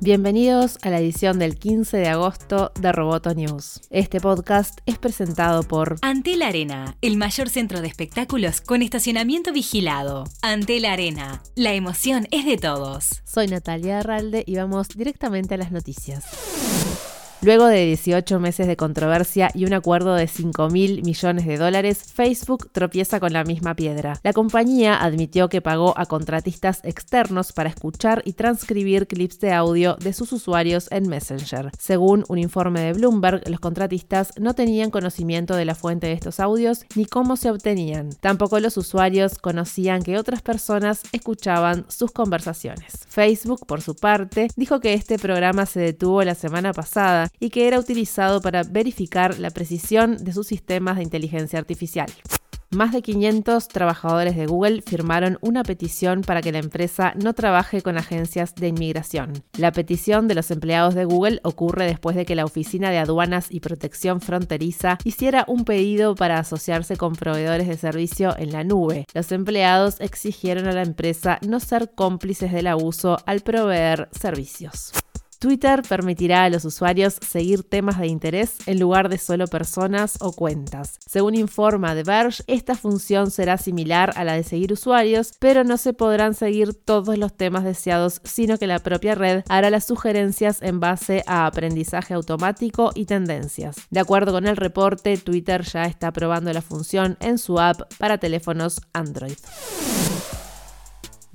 Bienvenidos a la edición del 15 de agosto de Roboto News. Este podcast es presentado por Antel Arena, el mayor centro de espectáculos con estacionamiento vigilado. Antel Arena, la emoción es de todos. Soy Natalia Arralde y vamos directamente a las noticias. Luego de 18 meses de controversia y un acuerdo de 5 mil millones de dólares, Facebook tropieza con la misma piedra. La compañía admitió que pagó a contratistas externos para escuchar y transcribir clips de audio de sus usuarios en Messenger. Según un informe de Bloomberg, los contratistas no tenían conocimiento de la fuente de estos audios ni cómo se obtenían. Tampoco los usuarios conocían que otras personas escuchaban sus conversaciones. Facebook, por su parte, dijo que este programa se detuvo la semana pasada y que era utilizado para verificar la precisión de sus sistemas de inteligencia artificial. Más de 500 trabajadores de Google firmaron una petición para que la empresa no trabaje con agencias de inmigración. La petición de los empleados de Google ocurre después de que la Oficina de Aduanas y Protección Fronteriza hiciera un pedido para asociarse con proveedores de servicio en la nube. Los empleados exigieron a la empresa no ser cómplices del abuso al proveer servicios. Twitter permitirá a los usuarios seguir temas de interés en lugar de solo personas o cuentas. Según informa The Verge, esta función será similar a la de seguir usuarios, pero no se podrán seguir todos los temas deseados, sino que la propia red hará las sugerencias en base a aprendizaje automático y tendencias. De acuerdo con el reporte, Twitter ya está probando la función en su app para teléfonos Android.